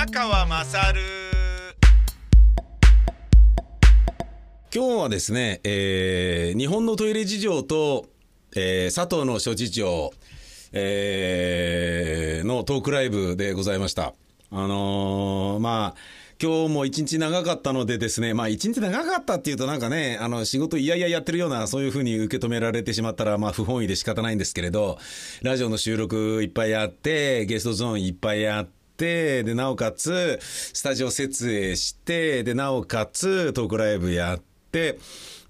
宮川ま今日はですね、えー、日本のトイレ事情と、えー、佐藤の諸事情、えー、のトークライブでございました。あのー、まあ、今日も一日長かったのでですね、まあ一日長かったっていうとなんかね、あの仕事いやいややってるような、そういうふうに受け止められてしまったら、まあ不本意で仕方ないんですけれど、ラジオの収録いっぱいやって、ゲストゾーンいっぱいやって、で、なおかつ、スタジオ設営して、で、なおかつ、トークライブやって、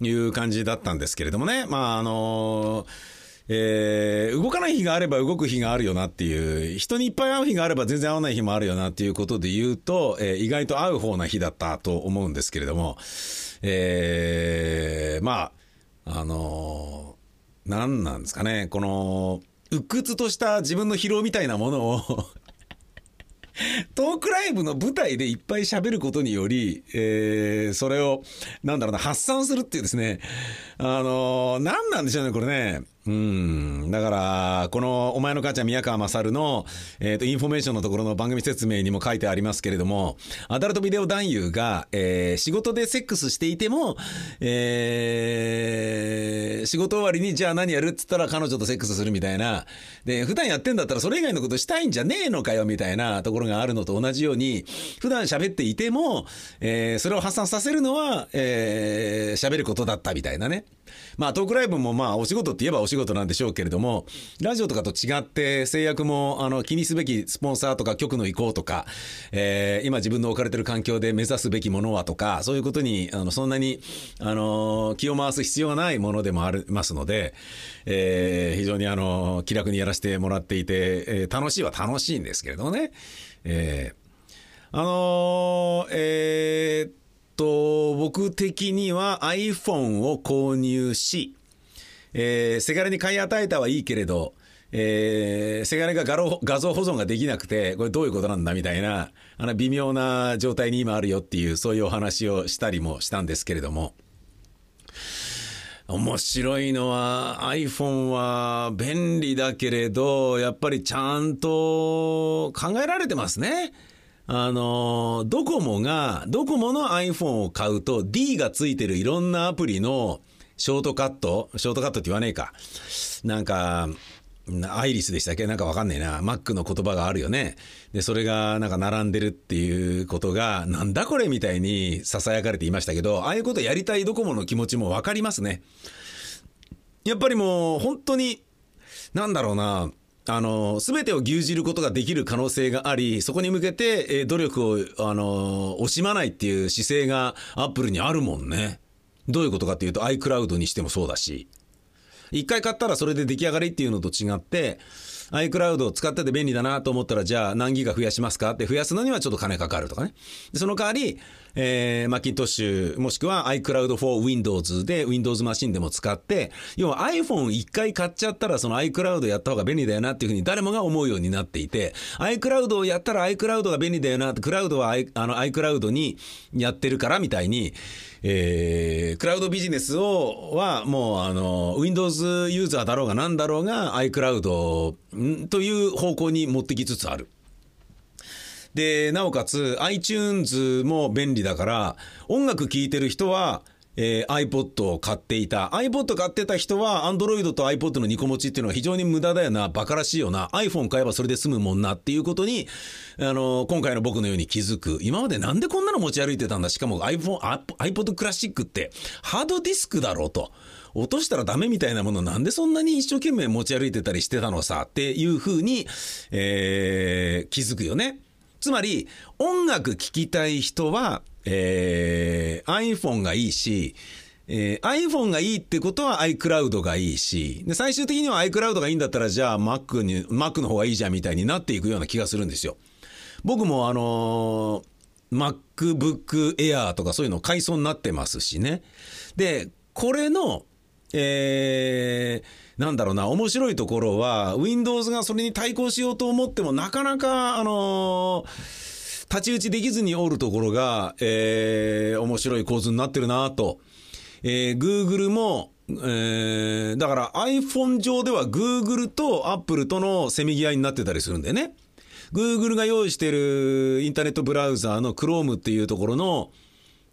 いう感じだったんですけれどもね。まあ、あのえー動かない日があれば動く日があるよなっていう、人にいっぱい会う日があれば全然会わない日もあるよなっていうことで言うと、えー意外と会う方な日だったと思うんですけれども、えーまあ、あのー何なんですかね、この、鬱屈とした自分の疲労みたいなものをトークライブの舞台でいっぱい喋ることにより、えー、それを、なんだろうな、発散するっていうですね、あのー何なんでしょうね、これね。うん。だから、この、お前の母ちゃん宮川賢の、えっ、と、インフォメーションのところの番組説明にも書いてありますけれども、アダルトビデオ男優が、えー仕事でセックスしていても、えー仕事終わりに、じゃあ何やるって言ったら彼女とセックスするみたいな。で、普段やってんだったらそれ以外のことしたいんじゃねえのかよ、みたいなところがあるのと同じように、普段喋っていても、えーそれを発散させるのは、えー喋ることだったみたいなね。まあ、トークライブもまあ、お仕事って言えばお仕事なんでしょうけれども、ラジオとかと違って制約も、あの、気にすべきスポンサーとか局の意向とか、えー今自分の置かれてる環境で目指すべきものはとか、そういうことに、あの、そんなに、あの、気を回す必要がないものでもありますので、えー非常にあの、気楽にやらせてもらっていて、えー楽しいは楽しいんですけれどもね、えーあのーえーと、僕的には iPhone を購入し、えーせがれに買い与えたはいいけれど、えーせがれが画像画像保存ができなくて、これどういうことなんだみたいな、あの微妙な状態に今あるよっていう、そういうお話をしたりもしたんですけれども、面白いのは iPhone は便利だけれど、やっぱりちゃんと考えられてますね。あの、ドコモが、ドコモの iPhone を買うと D がついてるいろんなアプリのショートカットショートカットって言わねえか。なんか、アイリスでしたっけ？なんかわかんねえな。Mac の言葉があるよね。で、それがなんか並んでるっていうことが、なんだこれみたいに囁かれていましたけど、ああいうことやりたいドコモの気持ちもわかりますね。やっぱりもう本当に、なんだろうな、あの、すべてを牛耳ることができる可能性があり、そこに向けて、え努力を、あの、惜しまないっていう姿勢がアップルにあるもんね。どういうことかっていうと iCloud にしてもそうだし。一回買ったらそれで出来上がりっていうのと違って、iCloud を使ってて便利だなと思ったら、じゃあ何ギガ増やしますか？って増やすのにはちょっと金かかるとかね。その代わり、えー、マッキントッシュ、もしくは iCloud for Windows で Windows マシンでも使って、要は iPhone 一回買っちゃったらその iCloud やった方が便利だよなっていうふうに誰もが思うようになっていて、iCloud をやったら iCloud が便利だよなって、クラウドは I あの iCloud にやってるからみたいに、えー、クラウドビジネスを、はもうあの、Windows ユーザーだろうが何だろうが iCloud という方向に持ってきつつある。で、なおかつ iTunes も便利だから、音楽聴いてる人は、えー iPod を買っていた。iPod 買ってた人は Android と iPod の2個持ちっていうのは非常に無駄だよな、バカらしいよな、iPhone 買えばそれで済むもんなっていうことに、あの、今回の僕のように気づく。今までなんでこんなの持ち歩いてたんだしかも iPhone、iPod クラシックってハードディスクだろうと。落としたらダメみたいなものなんでそんなに一生懸命持ち歩いてたりしてたのさっていうふうに、えー気づくよね。つまり、音楽聴きたい人は、えー iPhone がいいし、えー iPhone がいいってことは iCloud がいいし、で最終的には iCloud がいいんだったら、じゃあ Mac に、Mac の方がいいじゃんみたいになっていくような気がするんですよ。僕もあのー MacBook Air とかそういうの買いそうになってますしね。で、これの、えー、なんだろうな、面白いところは、Windows がそれに対抗しようと思っても、なかなか、あのー太刀打ちできずにおるところが、えー面白い構図になってるなと。えー Google も、えーだから iPhone 上では Google と Apple とのせめぎ合いになってたりするんだよね。Google が用意してるインターネットブラウザーの Chrome っていうところの、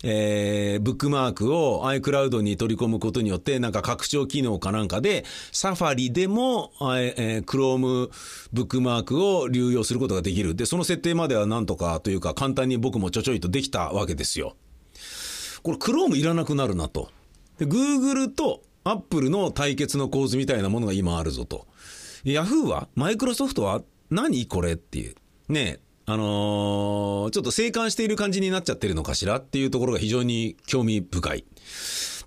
えー、ブックマークを iCloud に取り込むことによって、なんか拡張機能かなんかで、サファリでも、えー、Chrome ブックマークを流用することができる。で、その設定まではなんとかというか、簡単に僕もちょちょいとできたわけですよ。これ Chrome いらなくなるなと。で、Google と Apple の対決の構図みたいなものが今あるぞと。Yahoo はマイクロソフトは何これっていう。ねえあのー、ちょっと静観している感じになっちゃってるのかしらっていうところが非常に興味深い。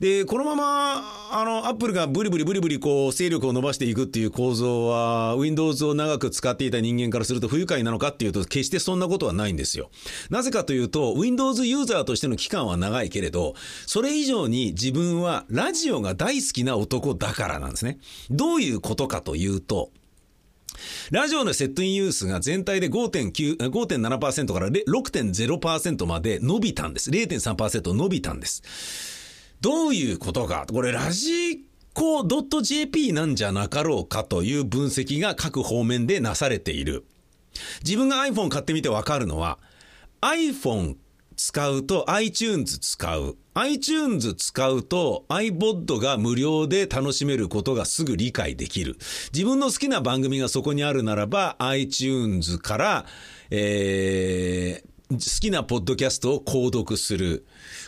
で、このまま、あの、アップルがブリブリブリブリこう、勢力を伸ばしていくっていう構造は、Windows を長く使っていた人間からすると不愉快なのかっていうと、決してそんなことはないんですよ。なぜかというと、Windows ユーザーとしての期間は長いけれど、それ以上に自分はラジオが大好きな男だからなんですね。どういうことかというと、ラジオのセットインユースが全体で5.7%から6.0%まで伸びたんです。0.3%伸びたんです。どういうことか。これ、ラジコ .jp なんじゃなかろうかという分析が各方面でなされている。自分が iPhone 買ってみてわかるのは、iPhone 使うと iTunes 使う。iTunes 使うと iPod が無料で楽しめることがすぐ理解できる。自分の好きな番組がそこにあるならば iTunes から、えー、好きなポッドキャストを購読する。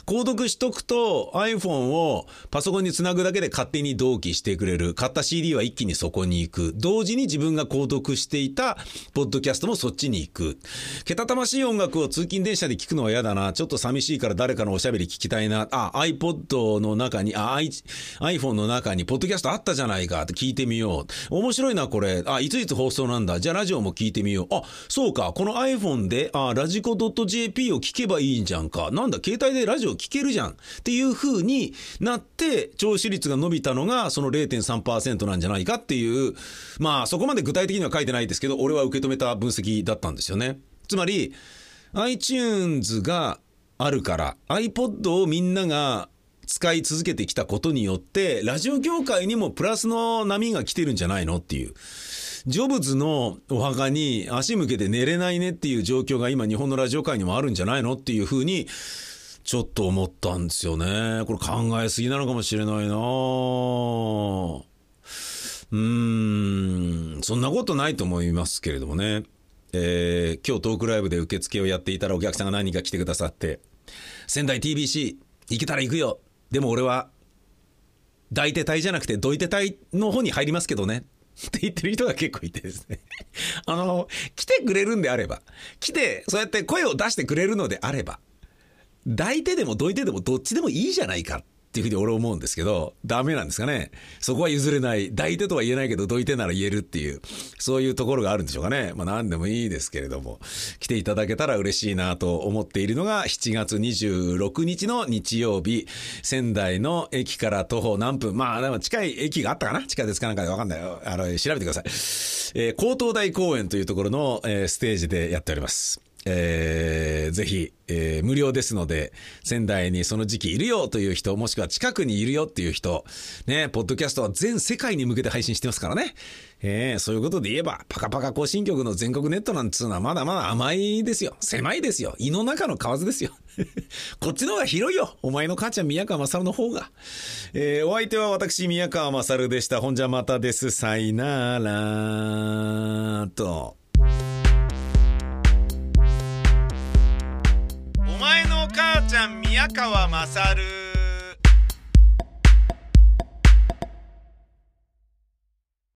購読しとくと iPhone をパソコンにつなぐだけで勝手に同期してくれる。買った CD は一気にそこに行く。同時に自分が購読していたポッドキャストもそっちに行く。けたたましい音楽を通勤電車で聞くのは嫌だな。ちょっと寂しいから誰かのおしゃべり聞きたいな。あ、iPod の中に、あ、iPhone の中にポッドキャストあったじゃないかって聞いてみよう。面白いな、これ。あ、いついつ放送なんだ。じゃあラジオも聞いてみよう。あ、そうか。この iPhone で、あ、ラジコ .jp を聞けばいいじゃんか。なんだ、携帯でラジオ聞けるじゃんっていう風になって聴取率が伸びたのがその0.3%なんじゃないかっていうまあそこまで具体的には書いてないですけど俺は受け止めた分析だったんですよね。つまり iTunes があるから iPod をみんなが使い続けてきたことによってラジオ業界にもプラスの波が来てるんじゃないのっていう。ジョブズのお墓に足向けて寝れないねっていう状況が今日本のラジオ界にもあるんじゃないのっていうふうにちょっと思ったんですよね。これ考えすぎなのかもしれないなうーん、そんなことないと思いますけれどもね。えー、今日トークライブで受付をやっていたらお客さんが何人か来てくださって、仙台 TBC 行けたら行くよ。でも俺は、抱いて隊じゃなくてどいて隊の方に入りますけどね。って言ってる人が結構いてですね。あの、来てくれるんであれば、来て、そうやって声を出してくれるのであれば、抱いてでもどいてでもどっちでもいいじゃないかっっていうふうに俺思うんですけど、ダメなんですかね。そこは譲れない。抱いてとは言えないけど、どいてなら言えるっていう、そういうところがあるんでしょうかね。まあ何でもいいですけれども、来ていただけたら嬉しいなと思っているのが、7月26日の日曜日、仙台の駅から徒歩何分、まあでも近い駅があったかな地下鉄かなんかでわかんないよ。あの、調べてください。えー、高等大公園というところの、えー、ステージでやっております。えー、ぜひ、えー、無料ですので、仙台にその時期いるよという人、もしくは近くにいるよっていう人、ね、ポッドキャストは全世界に向けて配信してますからね。えー、そういうことで言えば、パカパカ更新曲の全国ネットなんつうのはまだまだ甘いですよ。狭いですよ。胃の中の蛙ですよ。こっちの方が広いよ。お前の母ちゃん宮川勝の方が。えー、お相手は私宮川勝でした。ほんじゃまたです。さいならと。ちゃん宮川勝